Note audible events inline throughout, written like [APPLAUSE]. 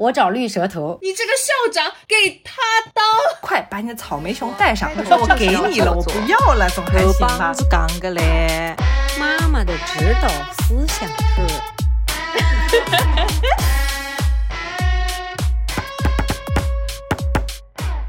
我找绿舌头。你这个校长给他当，快把你的草莓熊带上！我给你了，我不要了，总还行吧？子讲个嘞，妈妈的指导思想是。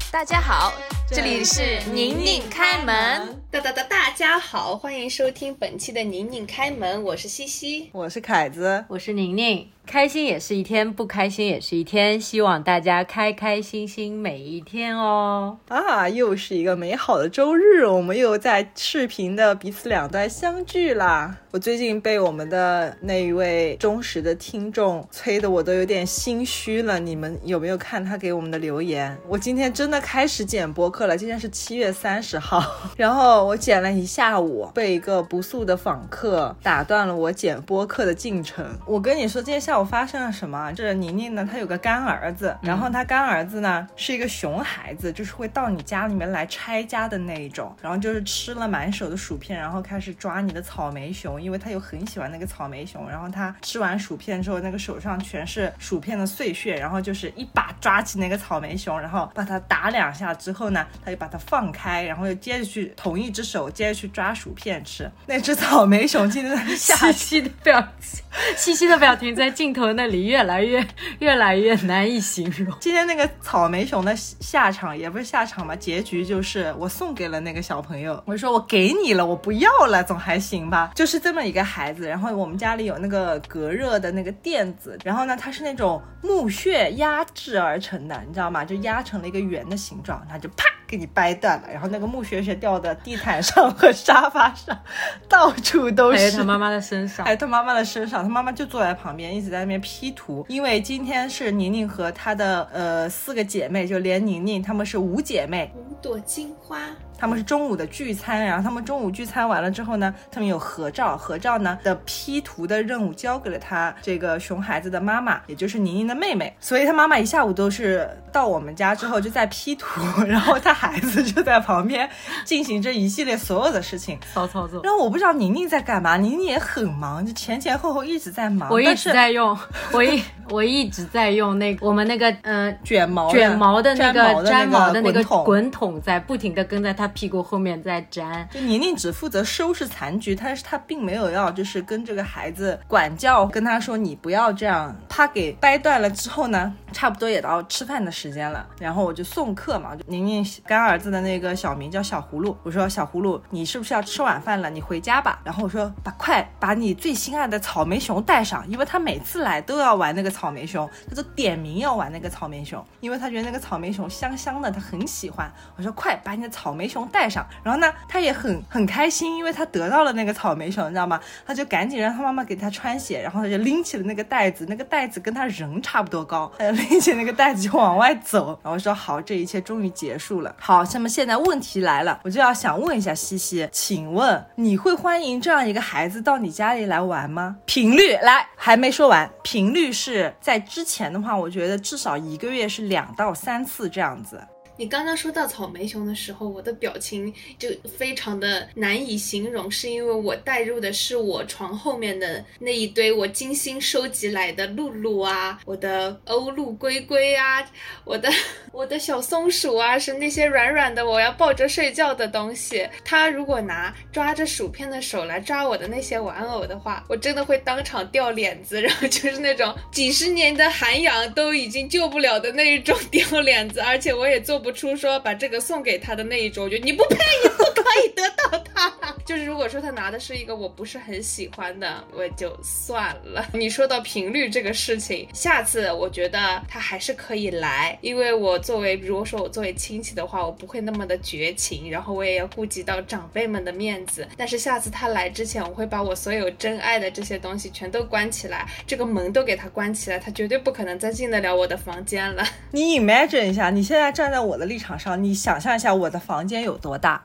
[LAUGHS] 大家好，这里是宁宁开门。哒哒哒，大家好，欢迎收听本期的宁宁开门，我是西西。我是凯子，我是宁宁，开心也是一天，不开心也是一天，希望大家开开心心每一天哦。啊，又是一个美好的周日，我们又在视频的彼此两端相聚啦。我最近被我们的那一位忠实的听众催的我都有点心虚了，你们有没有看他给我们的留言？我今天真的开始剪播客了，今天是七月三十号，[LAUGHS] 然后我剪了一下午，被一个不速的访客打断了我剪播客的进程。我跟你说，今天下午发生了什么？这宁宁呢，她有个干儿子，然后她干儿子呢是一个熊孩子，就是会到你家里面来拆家的那一种，然后就是吃了满手的薯片，然后开始抓你的草莓熊，因为他又很喜欢那个草莓熊，然后他吃完薯片之后，那个手上全是薯片的碎屑，然后就是一把抓起那个草莓熊，然后把它打两下之后呢，他就把它放开，然后又接着去同一只手接着去抓薯片吃。那只草莓熊今天在 [LAUGHS] 下西西的表情，嘻嘻的表情在镜头那里越来越越来越难以形容。今天那个草莓熊的下场也不是下场吧，结局就是我送给了那个小朋友，我就说我给你了，我不要了，总还行吧，就是这么一个孩子。然后我们家里有那个隔热的那个垫子，然后呢，它是那种木屑压制而成的，你知道吗？就压成了一个圆的形状，它就啪给你掰断了，然后那个木屑屑掉的地毯上和沙发上，到处都是还有是。他妈妈的身上还，有他妈妈的身上，他妈妈就坐在旁边，一直在那边 P 图。因为今天是宁宁和她的呃四个姐妹，就连宁宁她们是五姐妹，五朵金花，他们是中午的聚餐，然后他们中午聚餐完了之后呢，他们有合照，合照呢的 P 图的任务交给了他这个熊孩子的妈妈，也就是宁宁的妹妹。所以她妈妈一下午都是到我们家之后就在 P 图，然后她孩子就在旁边进行这一系列所有的事情。骚操作。然后我不知道宁宁在干嘛，宁宁也很忙，就前前后后一直在忙。我一直在用，我一我一直在用那个我们那个嗯、卷毛卷毛的那个粘毛的那个滚筒。滚筒，在不停的跟在他屁股后面再粘。就宁宁只负责收拾残局，但是她并没有要就是跟这个孩子管教，跟他说你不要这样。他给掰断了之后呢，差不多也到吃饭的时间了，然后我就送客嘛。宁宁干儿子的那个小名叫小葫芦，我说小葫芦，你是不是要吃晚饭了？你回家吧。然后我说把快把你最心爱的草莓熊带上，因为他每次来都要玩那个草莓熊，他就点名要玩那个草莓熊，因为他觉得那个草莓熊香香的，他很喜欢。我说快把你的草莓熊带上，然后呢，他也很很开心，因为他得到了那个草莓熊，你知道吗？他就赶紧让他妈妈给他穿鞋，然后他就拎起了那个袋子，那个袋袋子跟他人差不多高，他就拎起那个袋子就往外走。然后说好，这一切终于结束了。好，那么现在问题来了，我就要想问一下西西，请问你会欢迎这样一个孩子到你家里来玩吗？频率来，还没说完，频率是在之前的话，我觉得至少一个月是两到三次这样子。你刚刚说到草莓熊的时候，我的表情就非常的难以形容，是因为我带入的是我床后面的那一堆我精心收集来的露露啊，我的欧陆龟龟啊，我的我的小松鼠啊，是那些软软的我要抱着睡觉的东西。他如果拿抓着薯片的手来抓我的那些玩偶的话，我真的会当场掉脸子，然后就是那种几十年的涵养都已经救不了的那一种 [LAUGHS] 掉脸子，而且我也做不出说把这个送给他的那一种，我觉得你不配，你不可以得到它。[LAUGHS] 就是如果说他拿的是一个我不是很喜欢的，我就算了。[LAUGHS] 你说到频率这个事情，下次我觉得他还是可以来，因为我作为如果说我作为亲戚的话，我不会那么的绝情，然后我也要顾及到长辈们的面子。但是下次他来之前，我会把我所有真爱的这些东西全都关起来，这个门都给他关起来，他绝对不可能再进得了我的房间了。你 imagine 一下，你现在站在我的立场上，你想象一下我的房间有多大？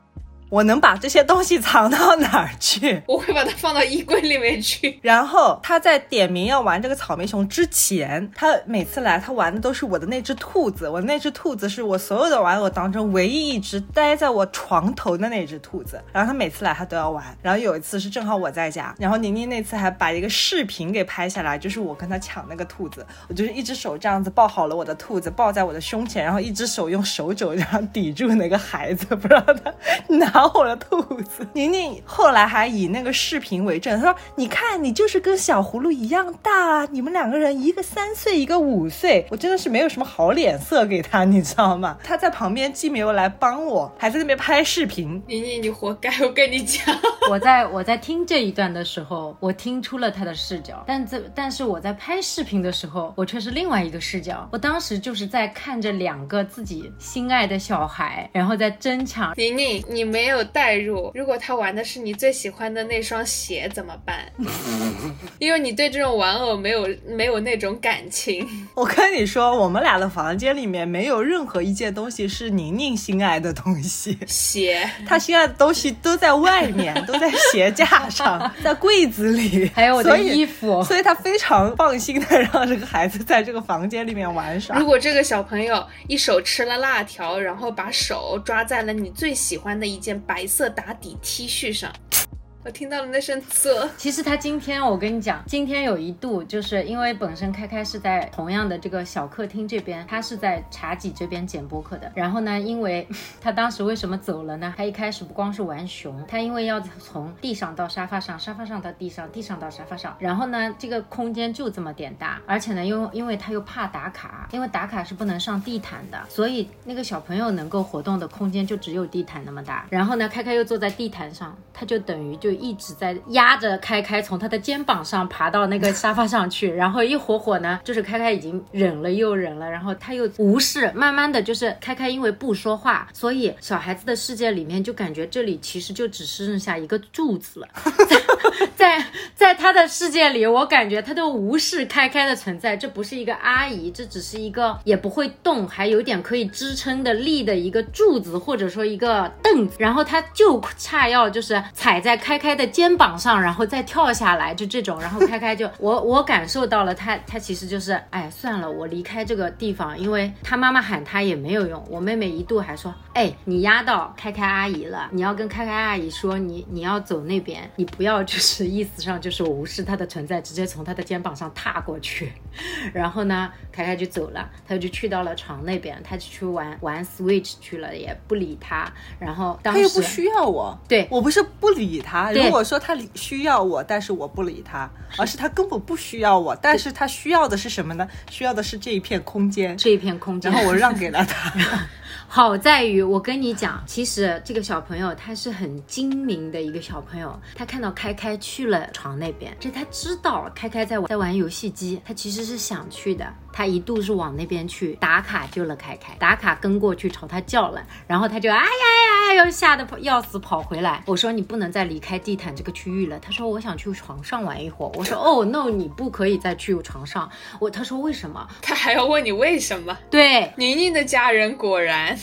我能把这些东西藏到哪儿去？[LAUGHS] 我会把它放到衣柜里面去。然后他在点名要玩这个草莓熊之前，他每次来他玩的都是我的那只兔子。我那只兔子是我所有的玩偶当中唯一一只待在我床头的那只兔子。然后他每次来他都要玩。然后有一次是正好我在家，然后宁宁那次还把一个视频给拍下来，就是我跟他抢那个兔子，我就是一只手这样子抱好了我的兔子，抱在我的胸前，然后一只手用手肘这样抵住那个孩子，不让他 [LAUGHS] 拿我的兔子。宁宁后来还以那个视频为证，他说：“你看，你就是跟小葫芦一样大，你们两个人一个三岁，一个五岁。”我真的是没有什么好脸色给他，你知道吗？[LAUGHS] 他在旁边既没有来帮我，还在那边拍视频。宁宁，你活该！[LAUGHS] 我跟你讲，[LAUGHS] 我在我在听这一段的时候，我听出了他的视角，但这但是我在拍视频的时候，我却是另外一个视角。我当时就是在看着两个自己心爱的小孩，然后在争抢。宁宁，你没有代入，如果他玩的是你最喜欢的那双鞋怎么办？[LAUGHS] 因为你对这种玩偶没有没有那种感情。我跟你说，我们俩的房间里面没有任何一件东西是宁宁心爱的东西，鞋，她心爱的东西都在外面，[LAUGHS] 都在鞋架上，在柜子里，还有我的衣服所以她非常放心的让这个孩子在这个房间里面玩耍如。果这个小朋友一手吃了辣条，然后把手抓在了你最喜欢的一件白色打底 T 恤上，我听到了那声啧。其实他今天，我跟你讲，今天有一度就是因为本身开开是在同样的这个小客厅这边，他是在茶几这边剪播客的。然后呢，因为 [LAUGHS] 他当时为什么走了呢？他一开始不光是玩熊，他因为要从地上到沙发上，沙发上到地上，地上到沙发上。然后呢，这个空间就这么点大，而且呢，因因为他又怕打卡，因为打卡是不能上地毯的，所以那个小朋友能够活动的空间就只有地毯那么大。然后呢，开开又坐在地毯上，他就等于就一直在压着开开从他的肩膀上爬到那个 [LAUGHS] 沙发上去，然后一会会呢，就是开开已经忍了又忍了，然后他又无视，慢慢的就是开开因为不说话，所以小孩子的世界里面就感觉这里其实就只剩下一个柱子了。[LAUGHS] [LAUGHS] 在在他的世界里，我感觉他都无视开开的存在，这不是一个阿姨，这只是一个也不会动，还有点可以支撑的力的一个柱子，或者说一个凳子。然后他就差要就是踩在开开的肩膀上，然后再跳下来，就这种。然后开开就 [LAUGHS] 我我感受到了他他其实就是哎算了，我离开这个地方，因为他妈妈喊他也没有用。我妹妹一度还说，哎，你压到开开阿姨了，你要跟开开阿姨说你你要走那边，你不要就是意思上就是无视她的存在，直接从她的肩膀上踏过去。[LAUGHS] 然后呢，凯凯就走了，他就去到了床那边，他就去玩玩 Switch 去了，也不理他。然后当时他又不需要我，对我不是不理他。如果说他需要我，但是我不理他，而是他根本不需要我，但是他需要的是什么呢？需要的是这一片空间，这一片空间，然后我让给了他。[LAUGHS] 好在于，我跟你讲，其实这个小朋友他是很精明的一个小朋友，他看到开开去了床那边，这他知道开开在玩在玩游戏机，他其实是想去的，他一度是往那边去打卡救了凯凯，打卡跟过去朝他叫了，然后他就哎呀哎呀，又吓得要死跑回来。我说你不能再离开地毯这个区域了，他说我想去床上玩一会儿。我说哦 no，你不可以再去床上。我他说为什么？他还要问你为什么？对，宁宁的家人果然，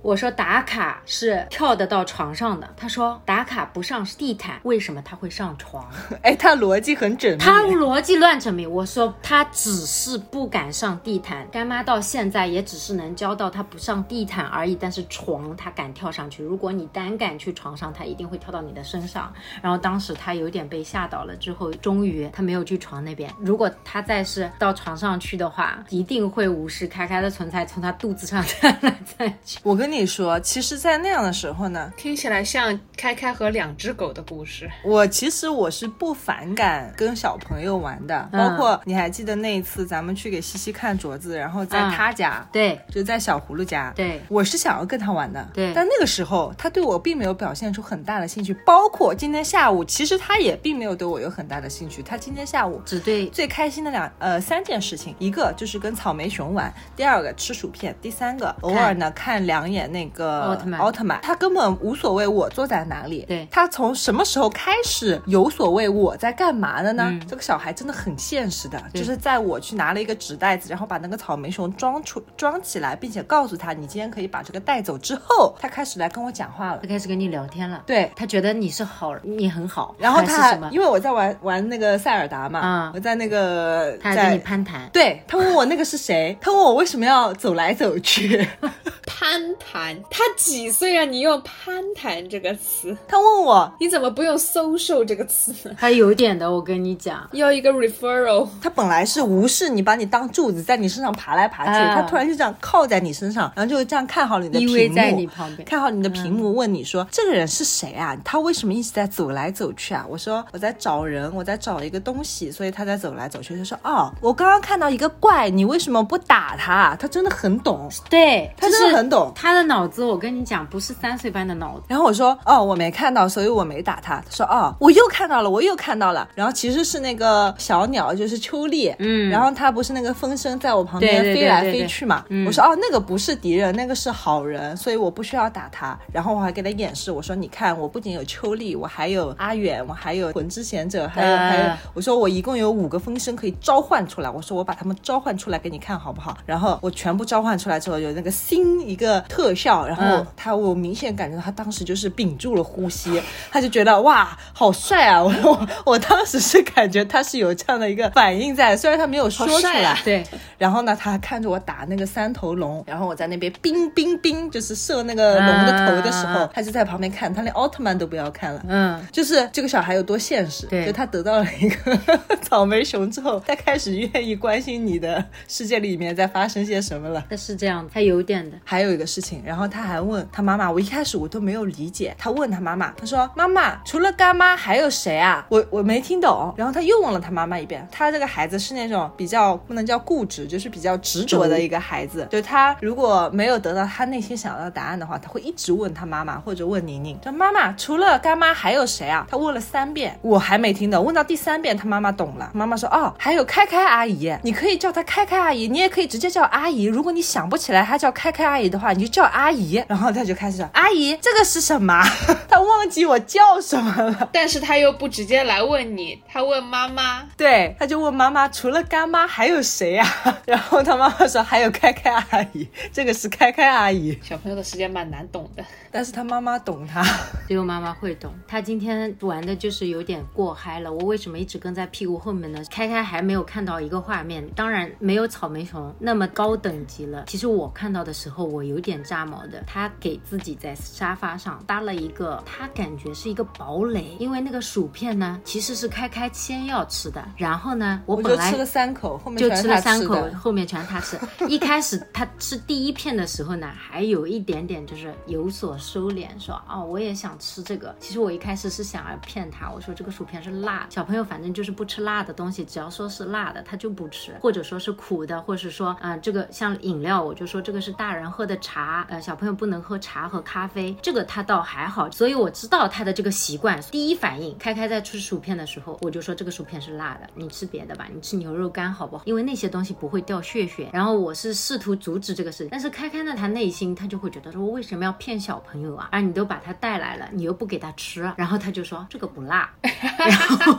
我说打卡是跳得到床上的，他说打卡不上地毯，为什么他会上床？[LAUGHS] 哎，他逻辑很缜密。他逻辑乱缜密。我说他只是不敢上地毯，干妈到现在也只是能教到他不上地毯而已，但是床他敢跳上去。如果你单敢去床上，他一定会跳到你的身上。然后当时他有点被吓到了，之后终于他没有去床那边。如果他再是到床上去的话，一定会无视开开的存在，从他肚子上 [LAUGHS] 再来再去。我跟你说，其实，在那样的时候呢，听起来像开开和两只狗的故事。[LAUGHS] 我其实我是不反感跟小朋友玩的，嗯包括你还记得那一次咱们去给西西看镯子，然后在嗯他家，对就在小葫芦家，对我是想要跟他玩的，对但那个时候他对我并没有表现出很大的兴趣，包括今天下午，其实他也并没有对我有很大的兴趣。他今天下午只对最开心的两呃三件事情，一个就是跟草莓熊玩，第二个吃薯片，第三个偶尔呢看两眼那个奥特曼奥特曼，他根本无所谓我坐在哪里。对他从什么时候开始有所谓我在干嘛的呢？嗯这个小孩真的很现实的，就是在我去拿了一个纸袋子，然后把那个草莓熊装出装起来，并且告诉他你今天可以把这个带走之后，他开始来跟我讲话了他。开始跟你聊天了，对，他觉得你是好人，你很好，然后他还还是什么？因为我在玩玩那个塞尔达嘛，嗯我在那个他还跟你。攀谈，对他问我那个是谁，他问我为什么要走来走去，[LAUGHS] 攀谈，他几岁啊？你用攀谈这个词，他问我你怎么不用 social 这个词呢？他有点的，我跟你讲，要一个 referral，他本来是无视你，把你当柱子，在你身上爬来爬去，啊他突然就这样靠在你身上，然后就这样看好你的依屏幕，在你旁边。看好你的屏幕，问你说、这个人是谁啊？他为什么一直在走来走去啊？我说我在找人，我在找一个东西，所以他在走来走去。他说哦，我刚刚看到一个怪，你为什么不打他？他真的很懂，对，他真的很懂。他的脑子，我跟你讲，不是三岁半的脑子。然后我说哦，我没看到，所以我没打他。他说哦，我又看到了，我又看到了。然后其实是那个小鸟，就是秋丽，嗯然后他不是那个风声在我旁边飞来飞去嘛。嗯我说哦，那个不是敌人，那个是好人，所以我不需要打他。然后我还给他演示，我说你看，我不仅有秋丽，我还有阿远，我还有魂之贤者，还有、嗯还有，我说我一共有五个风声可以召唤出来。我说我把他们召唤出来给你看好不好？然后我全部召唤出来之后，有那个新一个特效，然后嗯他我明显感觉到他当时就是屏住了呼吸，他就觉得哇好帅啊！我我我当时是感觉他是有这样的一个反应在，虽然他没有说出来，对，然后呢，他还看着我打那个三头龙，然后我在那边冰冰冰，就是射那个龙的头的时候，啊他就在旁边看，他连奥特曼都不要看了。嗯，就是这个小孩有多现实，对就他得到了一个 [LAUGHS] 草莓熊之后，他开始愿意关心你的世界里面在发生些什么了。他是这样，他有点的。还有一个事情，然后他还问他妈妈，我一开始我都没有理解，他问他妈妈，他说妈妈除了干妈还有谁啊？我我没听懂，然后他又问了他妈妈一遍，他这个孩子是那种比较不能叫固执，就是比较执着的一个孩子，就他如果没有得到他内心想要的答案的话，他会一直问他妈妈或者问宁宁，说妈妈除了干妈还有谁啊？他问了三遍，我还没听懂，问到第三遍他妈妈懂了，妈妈说哦还有开开阿姨，你可以叫她开开阿姨，你也可以直接叫阿姨，如果你想不起来她叫开开阿姨的话，你就叫阿姨，然后他就开始说阿姨这个是什么？[LAUGHS] 他忘记我叫什么了。但是他又不直接来问你，他问妈妈，对，他就问妈妈，除了干妈还有谁呀、[LAUGHS] 然后他妈妈说还有开开阿姨，这个是开开阿姨，小朋友的世界蛮难懂的。但是他妈妈懂他。[LAUGHS] 只有妈妈会懂。他今天玩的就是有点过嗨了。我为什么一直跟在屁股后面呢？开开还没有看到一个画面，当然没有草莓熊那么高等级了。其实我看到的时候，我有点炸毛的。他给自己在沙发上搭了一个，他感觉是一个堡垒，因为那个薯片呢，其实是开开先要吃的。然后呢，我本来吃了三口，后面就吃了三口，后面全是他吃。一开始他吃第一片的时候呢，还有一点点就是有所收敛，说哦我也想吃这个。其实我一开始是想要骗他，我说这个薯片是辣，小朋友反正就是不吃辣的东西，只要说是辣的他就不吃，或者说是苦的，或是说啊、呃这个像饮料，我就说这个是大人喝的茶，呃小朋友不能喝茶和咖啡，这个他倒还好，所以我知道他的这个习惯。第一反应，开开在吃薯片的时候，我就说这个薯片是辣的，你吃别的吧，你吃牛肉干好不好？因为那些东西不会掉血血。然后我是试图阻止这个事，但是开开呢，他内心他就会觉得说，我为什么要骗小朋友啊？啊，你都把他带来了，你又不给他吃，然后他就说这个不辣，[LAUGHS] 然后，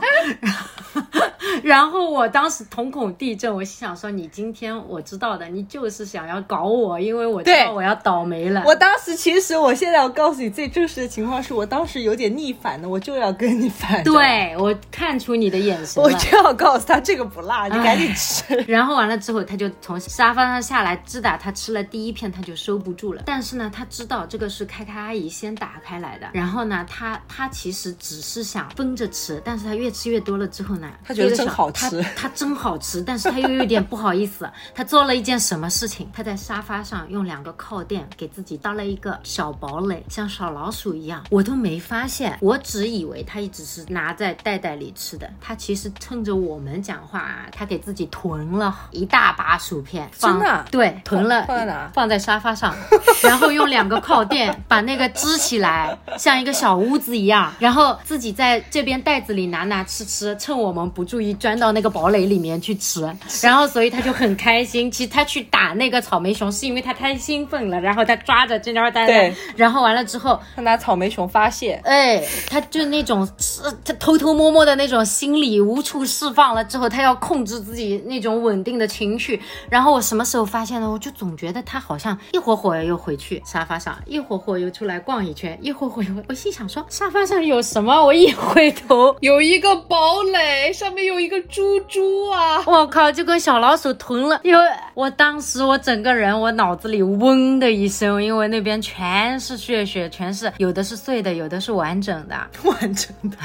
然后，我当时瞳孔地震，我心想说，你今天我知道的，你就是想要搞我，因为我知道对我要倒霉了。我当时其实，我现在要告诉你最真实的情况是我当时有点逆反的，我就要跟你反。，对我看出你的眼神。我就要告诉他这个不辣，你赶紧吃。[LAUGHS] 然后完了之后，他就从沙发上下来，知打他吃了第一片，他就收不住了。但是呢，他知道这个是开开阿姨先打开来的。然后呢，他他其实只是想分着吃，但是他越吃越多了之后呢，他觉得真好吃他他真好吃，但是他又有点不好意思。他做了一件什么事情？他在沙发上用两个靠垫给自己搭了一个小堡垒，像小老鼠一样，我都没发现，我只以为他一直是拿在袋袋里吃的。他其实趁着我们讲话啊，他给自己囤了一大把薯片，放真的？啊对，囤了放在哪放在沙发上，然后用两个靠垫把那个支起来，像一个小屋子一样，然后自己在这边袋子里拿拿吃吃，趁我们不注意钻到那个堡垒里面去吃，然后所以他就很开心。其实他去打那个草莓熊是因为他太，兴奋了，然后他抓着这条蛋对，然后完了之后，他拿草莓熊发泄，哎，他就那种是他偷偷摸摸的那种心理无处释放了之后，他要控制自己那种稳定的情绪。然后我什么时候发现的？我就总觉得他好像一会儿会又回去沙发上，一会儿会又出来逛一圈，一会儿会又我心想说沙发上有什么？我一回头，有一个堡垒，上面有一个猪猪啊！我靠，就跟小老鼠囤了。因为我当时我整个人我脑子里嗡的一声，因为那边全是血血，全是有的是碎的，有的是完整的。[LAUGHS] 完整的。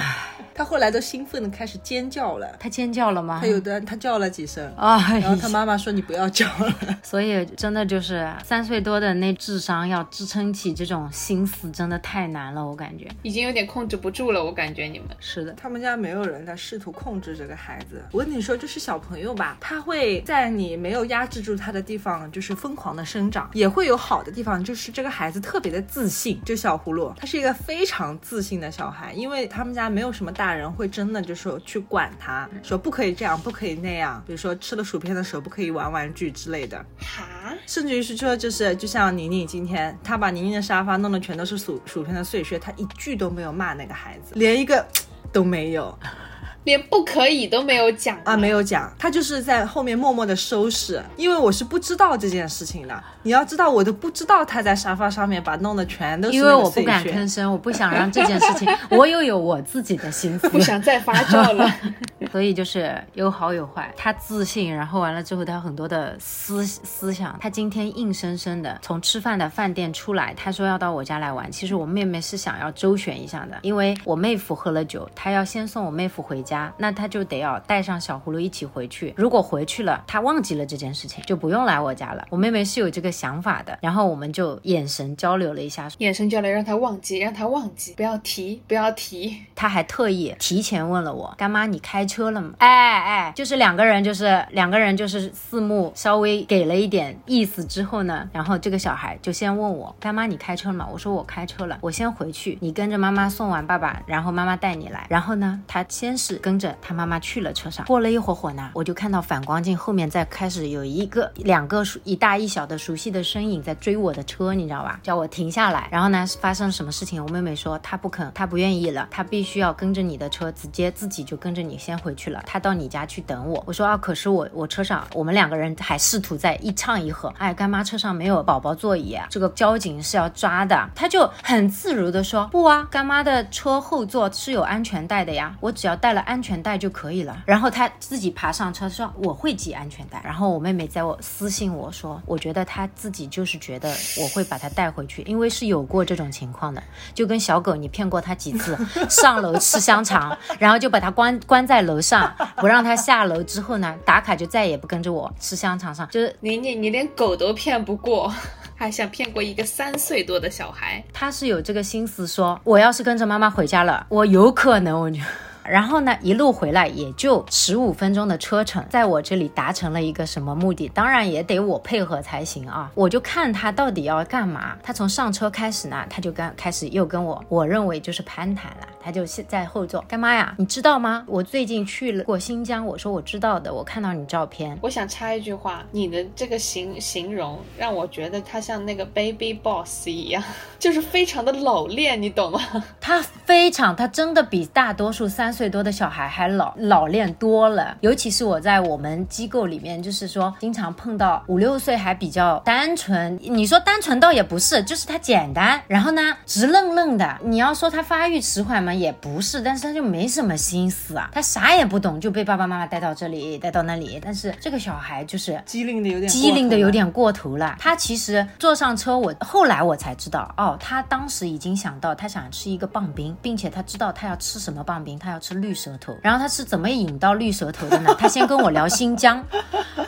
他后来都兴奋的开始尖叫了，他尖叫了吗？他有的他叫了几声，啊，然后他妈妈说你不要叫了。[LAUGHS] 所以真的就是三岁多的那智商要支撑起这种心思，真的太难了，我感觉。已经有点控制不住了，我感觉你们。是的，他们家没有人在试图控制这个孩子。我跟你说，就是小朋友吧，他会在你没有压制住他的地方，就是疯狂的生长，也会有好的地方，就是这个孩子特别的自信。就小葫芦，他是一个非常自信的小孩，因为他们家没有什么大人会真的就说去管他，说不可以这样，不可以那样，比如说吃了薯片的时候不可以玩玩具之类的。哈，甚至于是说，就是就像宁宁今天，她把宁宁的沙发弄得全都是薯薯片的碎屑，她一句都没有骂那个孩子，连一个 [TSK] 都没有连不可以都没有讲啊，没有讲，他就是在后面默默的收拾，因为我是不知道这件事情的。你要知道，我都不知道他在沙发上面把弄得全都是因为我不敢吭声，我不想让这件事情，[LAUGHS] 我又有我自己的心思不，想再发酵了。[LAUGHS] 所以就是有好有坏。他自信，然后完了之后，他有很多的思思想。他今天硬生生的从吃饭的饭店出来，他说要到我家来玩。其实我妹妹是想要周旋一下的，因为我妹夫喝了酒，他要先送我妹夫回家，那他就得要带上小葫芦一起回去。如果回去了，他忘记了这件事情，就不用来我家了。我妹妹是有这个想法的，然后我们就眼神交流了一下，眼神交流，让他忘记，让他忘记，不要提，不要提。他还特意提前问了我，干妈你开车了吗？哎哎，就是两个人，就是两个人，就是四目稍微给了一点意思之后呢，然后这个小孩就先问我，干妈你开车了吗？我说我开车了，我先回去，你跟着妈妈送完爸爸，然后妈妈带你来。然后呢，他先是跟着他妈妈去了车上，过了一会儿会呢，我就看到反光镜后面在开始有一个两个熟一大一小的熟悉的身影在追我的车，你知道吧？叫我停下来。然后呢，发生什么事情？我妹妹说她不肯，她不愿意了，她必须要跟着你的车，直接自己就跟着你先回去了。她到你家去等我。我说啊，可是我我车上我们两个人还试图在一唱一和。哎，干妈车上没有宝宝座椅，这个交警是要抓的。她就很自如的说不啊，干妈的车后座是有安全带的呀，我只要带了安全带就可以了。然后他自己爬上车说我会系安全带。然后我妹妹在我私信我说，我觉得她自己就是觉得 [LAUGHS] 我会把她带回去，因为是有过这种情况的，就跟小狗你骗过它几次，[LAUGHS] 上楼吃香肠，然后就把它关关在楼上，不让它下楼之后呢，打卡就再也不跟着我吃香肠上，就是你你你连狗都骗不过，[LAUGHS] 还想骗过一个三岁多的小孩？他是有这个心思说，我要是跟着妈妈回家了，我有可能我就。然后呢，一路回来也就十五分钟的车程，在我这里达成了一个什么目的？当然也得我配合才行啊！我就看他到底要干嘛。他从上车开始呢，他就跟开始又跟我，我认为就是攀谈了。他就现在后座，干妈呀，你知道吗？我最近去了过新疆。我说我知道的，我看到你照片。我想插一句话，你的这个形形容让我觉得他像那个 baby boss 一样，[LAUGHS] 就是非常的老练，你懂吗？他非常，他真的比大多数三岁多的小孩还老老练多了。尤其是我在我们机构里面，就是说经常碰到五六岁还比较单纯。你说单纯倒也不是，就是他简单，然后呢直愣愣的。你要说他发育迟缓嘛，也不是，但是他就没什么心思啊，他啥也不懂，就被爸爸妈妈带到这里，带到那里。但是这个小孩就是机灵的有点机灵的有点过头了。他其实坐上车，我后来我才知道，哦，他当时已经想到他想吃一个棒冰，并且他知道他要吃什么棒冰，他要吃绿舌头。然后他是怎么引到绿舌头的呢？[LAUGHS] 他先跟我聊新疆，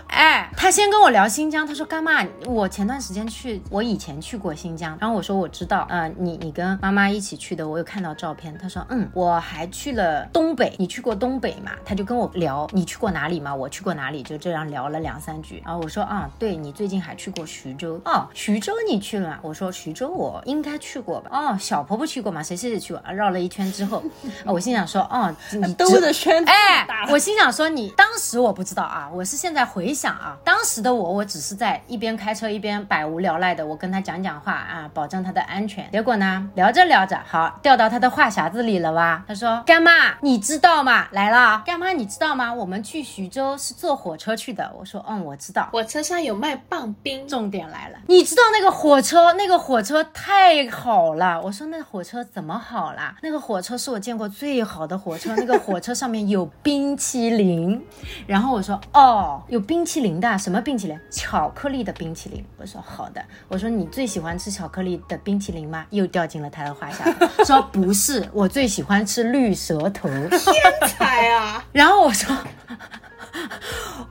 哎，他先跟我聊新疆，他说干妈，我前段时间去，我以前去过新疆，然后我说我知道，呃，你你跟妈妈一起去的，我有看到照片。他说，嗯，我还去了东北，你去过东北吗？他就跟我聊，你去过哪里吗？我去过哪里，就这样聊了两三句。然后我说啊，对你最近还去过徐州哦，徐州你去了吗？我说徐州我应该去过吧。哦，小婆婆去过吗？谁谁谁去过？啊绕了一圈之后，[LAUGHS] 啊我心想说，哦，你兜只着圈子哎我心想说你当时我不知道啊，我是现在回想想啊，当时的我，我只是在一边开车一边百无聊赖的，我跟他讲讲话啊，保证他的安全。结果呢，聊着聊着，好掉到他的话匣子里了吧？他说：“干妈，你知道吗？来了，干妈，你知道吗？我们去徐州是坐火车去的。”我说：“嗯，我知道。”火车上有卖棒冰，重点来了，你知道那个火车，那个火车太好了。我说那火车怎么好啦？那个火车是我见过最好的火车，那个火车上面有冰淇淋。然后我说哦，有冰淇淋的，什么冰淇淋？巧克力的冰淇淋。我说好的。我说你最喜欢吃巧克力的冰淇淋吗？又掉进了他的话下。说不是，我最喜欢吃绿舌头。天才啊！[LAUGHS] 然后我说。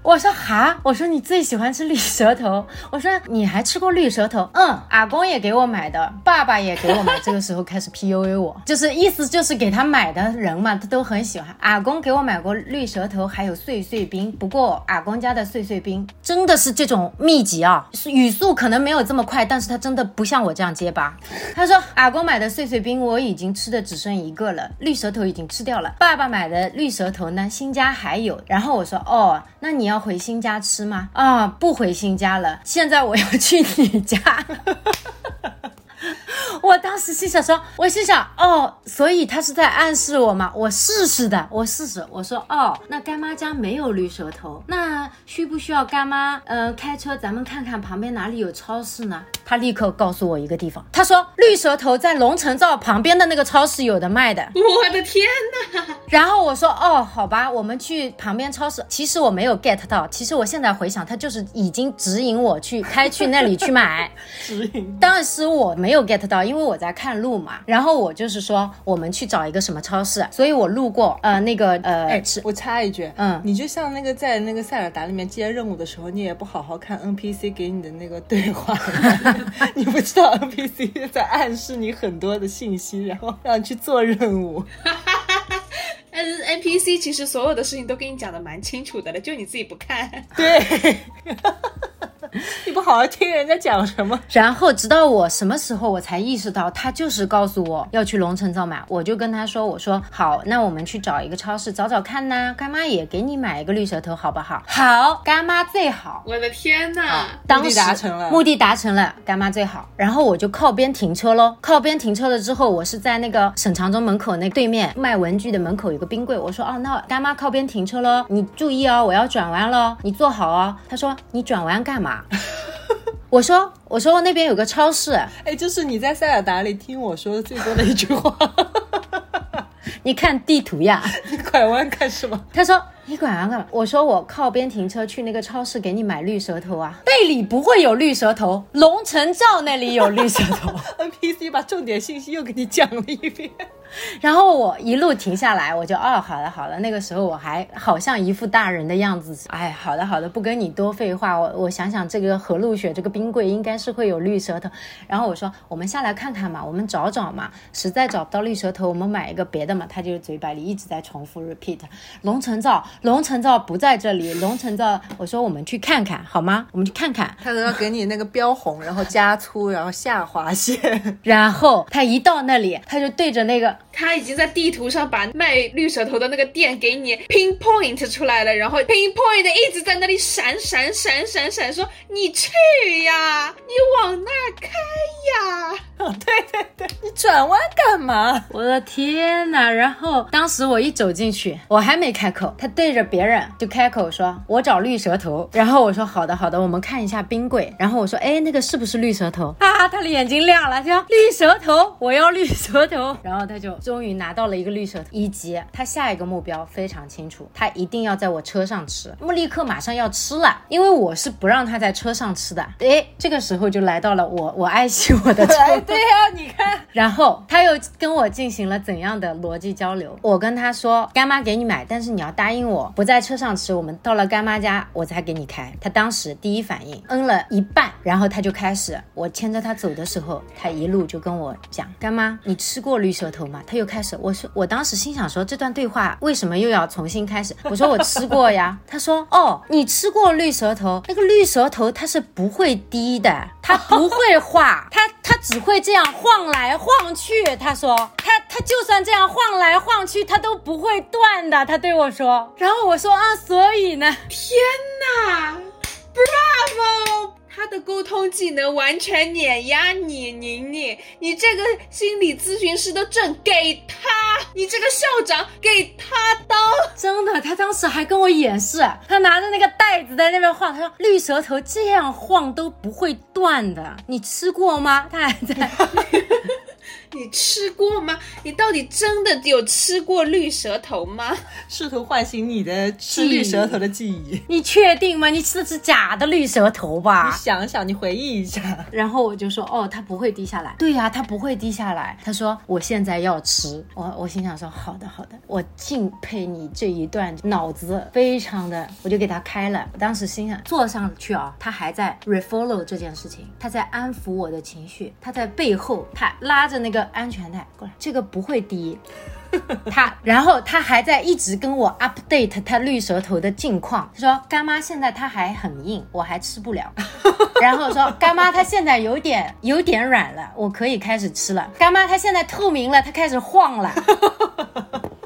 我说哈，我说你最喜欢吃绿舌头，[LAUGHS] 我说你还吃过绿舌头？嗯，阿公也给我买的，爸爸也给我买。这个时候 [LAUGHS] 开始 PUA 我，就是意思就是给他买的人嘛，他都很喜欢。阿公给我买过绿舌头，还有碎碎冰。不过阿公家的碎碎冰真的是这种秘籍啊，语速可能没有这么快，但是他真的不像我这样结巴。他说阿公买的碎碎冰我已经吃的只剩一个了，绿舌头已经吃掉了。爸爸买的绿舌头呢，新家还有。然后我说哦，那你要。回新家吃吗？啊，不回新家了，现在我要去你家。[LAUGHS] 我当时心想说，我心想哦，所以他是在暗示我嘛？我试试的，我试试。我说哦，那干妈家没有绿舌头，那需不需要干妈呃开车咱们看看旁边哪里有超市呢？他立刻告诉我一个地方，他说绿舌头在龙城灶旁边的那个超市有的卖的。[LAUGHS] 我的天哪！然后我说哦，好吧，我们去旁边超市。其实我没有 get 到，其实我现在回想，他就是已经指引我去开去那里去买。[LAUGHS] 指引。当时我没有 get 到，因因为我在看路嘛，然后我就是说我们去找一个什么超市，所以我路过呃那个呃，哎，我插一句，嗯，你就像那个在那个塞尔达里面接任务的时候，你也不好好看 NPC 给你的那个对话，[LAUGHS] 你不知道 NPC 在暗示你很多的信息，然后让你去做任务。N NPC 其实所有的事情都跟你讲的蛮清楚的了，就你自己不看。对。[LAUGHS] [LAUGHS] 你不好好听人家讲什么，然后直到我什么时候我才意识到他就是告诉我要去龙城造买，我就跟他说，我说好，那我们去找一个超市找找看呐，干妈也给你买一个绿舌头好不好？好，干妈最好。我的天呐，目的达成了，目的达成了，干妈最好。然后我就靠边停车喽，靠边停车了之后，我是在那个沈长中门口那对面卖文具的门口有个冰柜，我说哦，那干妈靠边停车喽，你注意哦，我要转弯喽，你坐好哦。他说你转弯干嘛？[LAUGHS] 我说，我说那边有个超市，哎，就是你在塞尔达里听我说的最多的一句话。[LAUGHS] 你看地图呀，[LAUGHS] 你拐弯干什么？他说。你管他干嘛？我说我靠边停车去那个超市给你买绿舌头啊，[LAUGHS] 贝里不会有绿舌头，龙城照那里有绿舌头。[LAUGHS] NPC 把重点信息又给你讲了一遍，[LAUGHS] 然后我一路停下来，我就哦，好了好了，那个时候我还好像一副大人的样子，哎，好的好的，不跟你多废话，我我想想这个和路雪这个冰柜应该是会有绿舌头，然后我说我们下来看看嘛，我们找找嘛，实在找不到绿舌头，我们买一个别的嘛，他就嘴巴里一直在重复 repeat 龙城罩。龙城照不在这里，龙城照，我说我们去看看好吗？我们去看看，他都要给你那个标红，然后加粗，然后下划线，然后他一到那里，他就对着那个，他已经在地图上把卖绿舌头的那个店给你 pinpoint 出来了，然后 pinpoint 一直在那里闪闪闪闪闪，说你去呀，你往那开呀，哦 [LAUGHS] 对对对，你转弯干嘛？我的天哪！然后当时我一走进去，我还没开口，他对着别。人就开口说：“我找绿舌头。”然后我说：“好的，好的，我们看一下冰柜。”然后我说：“哎，那个是不是绿舌头？”啊，他的眼睛亮了，说绿舌头，我要绿舌头。然后他就终于拿到了一个绿舌头，以及他下一个目标非常清楚，他一定要在我车上吃。穆立刻马上要吃了，因为我是不让他在车上吃的。哎，这个时候就来到了我，我爱惜我的车。[LAUGHS] 对呀，你看。[LAUGHS] 然后他又跟我进行了怎样的逻辑交流？我跟他说：“干妈给你买，但是你要答应我我不在。”车上吃，我们到了干妈家，我才给你开。他当时第一反应嗯了一半，然后他就开始，我牵着他走的时候，他一路就跟我讲：“干妈，你吃过绿舌头吗？”他又开始，我说，我当时心想说，这段对话为什么又要重新开始？我说我吃过呀。他说：“哦，你吃过绿舌头？那个绿舌头它是不会滴的，它不会化，它它只会这样晃来晃去。”他说：“他他就算这样晃来晃去，它都不会断的。”他对我说，然后我。说啊，所以呢？天哪！Bravo！他的沟通技能完全碾压你，宁宁，你这个心理咨询师的证给他，你这个校长给他当。真的，他当时还跟我演示，他拿着那个袋子在那边晃，他说绿舌头这样晃都不会断的，你吃过吗？他还在。你吃过吗？你到底真的有吃过绿舌头吗？试图唤醒你的吃绿舌头的记忆。你确定吗？你吃的是假的绿舌头吧？你想想，你回忆一下。然后我就说，哦，它不会低下来。对呀，它不会低下来。他说，我现在要吃。我我心想说，好的好的，我敬佩你这一段脑子非常的，我就给他开了。我当时心想，坐上去啊，他还在 refollow 这件事情，他在安抚我的情绪，他在背后，他拉着那个。安全带过来，这个不会低。[LAUGHS] 他，然后他还在一直跟我 update 他绿舌头的近况。他说干妈现在他还很硬，我还吃不了。[LAUGHS] 然后说干妈他现在有点有点软了，我可以开始吃了。干妈他现在透明了，他开始晃了。[LAUGHS]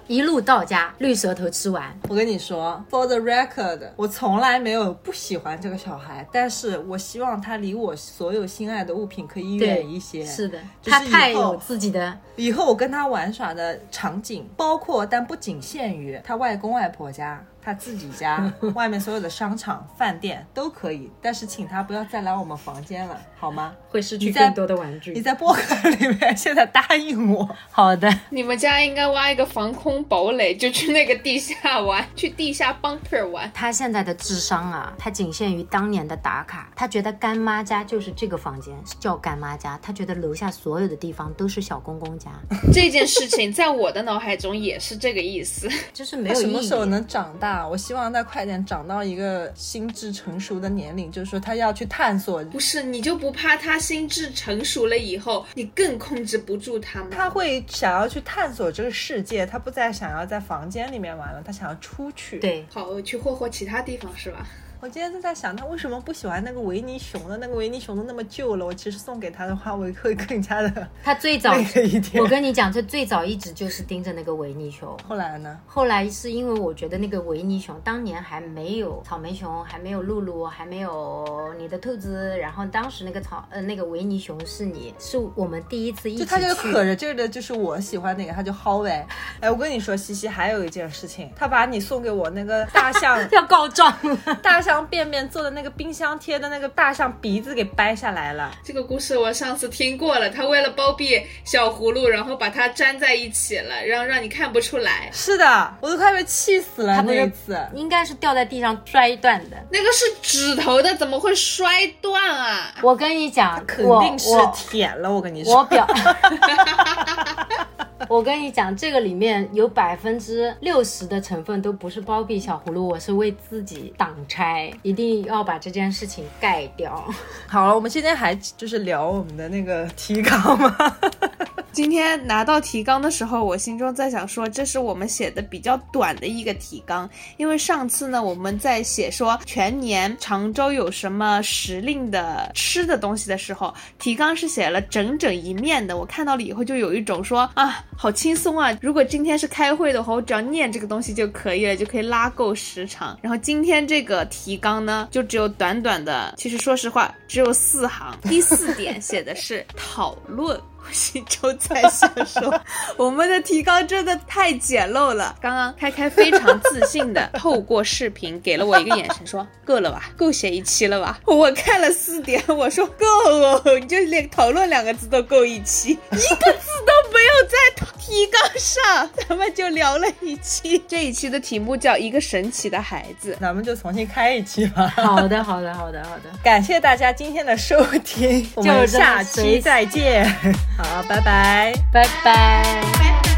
一路到家，绿舌头吃完。我跟你说，For the record，我从来没有不喜欢这个小孩，但是我希望他离我所有心爱的物品可以远一些。是的，他太有自己的。以后我跟他玩耍的场景，包括但不仅限于他外公外婆家。他自己家 [LAUGHS] 外面所有的商场、饭店都可以，但是请他不要再来我们房间了，好吗？会失去更多的玩具。你在博客里面现在答应我，好的。你们家应该挖一个防空堡垒，就去那个地下玩，去地下 bunker 玩。他现在的智商啊，他仅限于当年的打卡。他觉得干妈家就是这个房间叫干妈家，他觉得楼下所有的地方都是小公公家。这件事情在我的脑海中也是这个意思，就是没有什么时候能长大。我希望他快点长到一个心智成熟的年龄，就是说他要去探索。不是，你就不怕他心智成熟了以后，你更控制不住他吗？他会想要去探索这个世界，他不再想要在房间里面玩了，他想要出去。对，好去霍霍其他地方是吧？我今天就在想，他为什么不喜欢那个维尼熊的？那个维尼熊都那么旧了，我其实送给他的话，我会更加的。[LAUGHS] 他最早。我跟你讲，他最早一直就是盯着那个维尼熊。后来呢？后来是因为我觉得那个维尼熊当年还没有草莓熊，还没有露露，还没有你的兔子。然后当时那个草呃那个维尼熊是你是我们第一次一起去。就他就可着劲的，就是我喜欢哪个他就薅呗。哎，我跟你说，西西还有一件事情，他把你送给我那个大象 [LAUGHS] 要告状，大象便便做的那个冰箱贴的那个大象鼻子给掰下来了。这个故事我上次听过了，他为了包庇小葫芦，然后把它粘在一起了，让让你看不出来。是的，我都快被气死了。那一次应该是掉在地上摔断的，那个是指头的，怎么会摔断啊？我跟你讲，肯定是舔了。我跟你说，我表。[LAUGHS] [LAUGHS] [LAUGHS] 我跟你讲，这个里面有百分之六十的成分都不是包庇小葫芦，我是为自己挡拆，一定要把这件事情盖掉。[LAUGHS] 好了，我们今天还就是聊我们的那个提纲吗？[LAUGHS] 今天拿到提纲的时候，我心中在想说，这是我们写的比较短的一个提纲，因为上次呢，我们在写说全年常州有什么时令的吃的东西的时候，提纲是写了整整一面的。我看到了以后，就有一种说啊，好轻松啊！如果今天是开会的话，我只要念这个东西就可以了，就可以拉够时长。然后今天这个提纲呢，就只有短短的，其实说实话，只有四行。第四点写的是讨论。心中在想说，[LAUGHS] 我们的提纲真的太简陋了。刚刚开开非常自信的透过视频给了我一个眼神，说够了吧，够写一期了吧？我看了四点，我说够，你就连讨论两个字都够一期，一个字都没有在提纲上，[LAUGHS] 咱们就聊了一期。这一期的题目叫一个神奇的孩子，咱们就重新开一期吧。好的，好的，好的，好的，[LAUGHS] 感谢大家今天的收听，我们下期再见。好拜拜。拜拜。